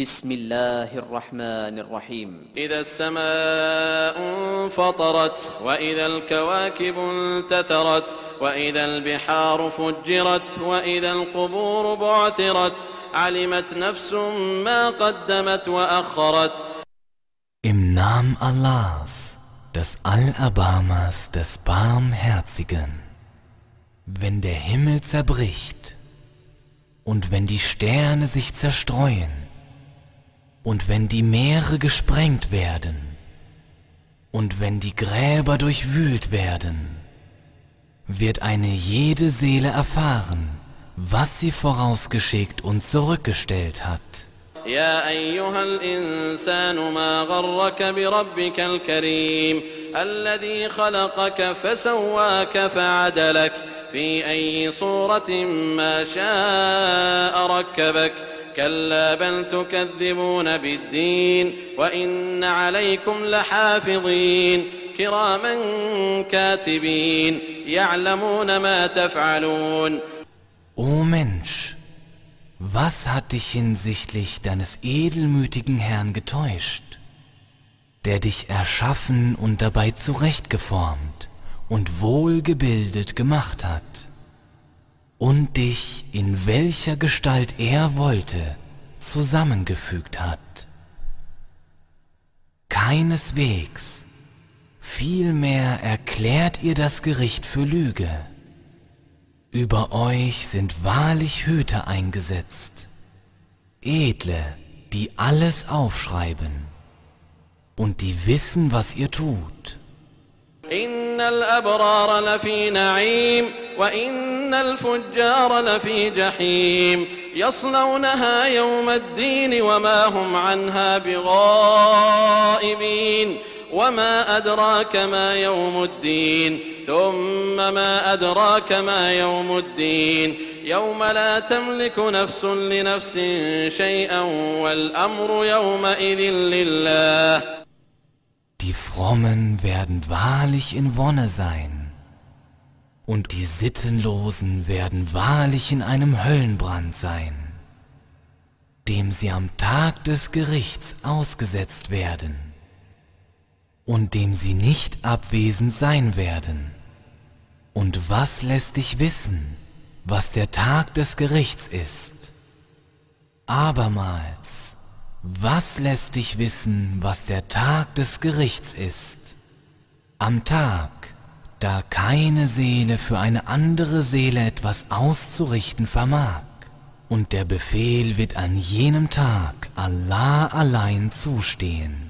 بسم الله الرحمن الرحيم إذا السماء انفطرت وإذا الكواكب انتثرت وإذا البحار فجرت وإذا القبور بعثرت علمت نفس ما قدمت وأخرت Im Namen Allahs, des Allerbarmers, des Barmherzigen, wenn der Himmel zerbricht und wenn die Sterne sich zerstreuen und wenn die Meere gesprengt werden und wenn die Gräber durchwühlt werden, wird eine jede Seele erfahren, was sie vorausgeschickt und zurückgestellt hat. يا أيها الإنسان ما غرك بربك الكريم الذي خلقك فسواك فعدلك في أي صورة ما شاء ركبك كلا بل تكذبون بالدين وإن عليكم لحافظين كراما كاتبين يعلمون ما تفعلون O Mensch, was hat dich hinsichtlich deines edelmütigen Herrn getäuscht, der dich erschaffen und dabei zurechtgeformt und wohlgebildet gemacht hat, und dich, in welcher Gestalt er wollte, zusammengefügt hat? Keineswegs, vielmehr erklärt ihr das Gericht für Lüge. Über euch sind wahrlich Hüter eingesetzt, Edle, die alles aufschreiben und die wissen, was ihr tut. إن الأبرار لفي نعيم وإن الفجار لفي جحيم يصلونها يوم الدين وما هم عنها بغائبين وما أدراك ما يوم الدين ثم ما أدراك ما يوم الدين يوم لا تملك نفس لنفس شيئا والأمر يومئذ لله Die Frommen werden wahrlich in Wonne sein, und die Sittenlosen werden wahrlich in einem Höllenbrand sein, dem sie am Tag des Gerichts ausgesetzt werden, und dem sie nicht abwesend sein werden. Und was lässt dich wissen, was der Tag des Gerichts ist? Abermals, was lässt dich wissen, was der Tag des Gerichts ist? Am Tag, da keine Seele für eine andere Seele etwas auszurichten vermag, und der Befehl wird an jenem Tag Allah allein zustehen.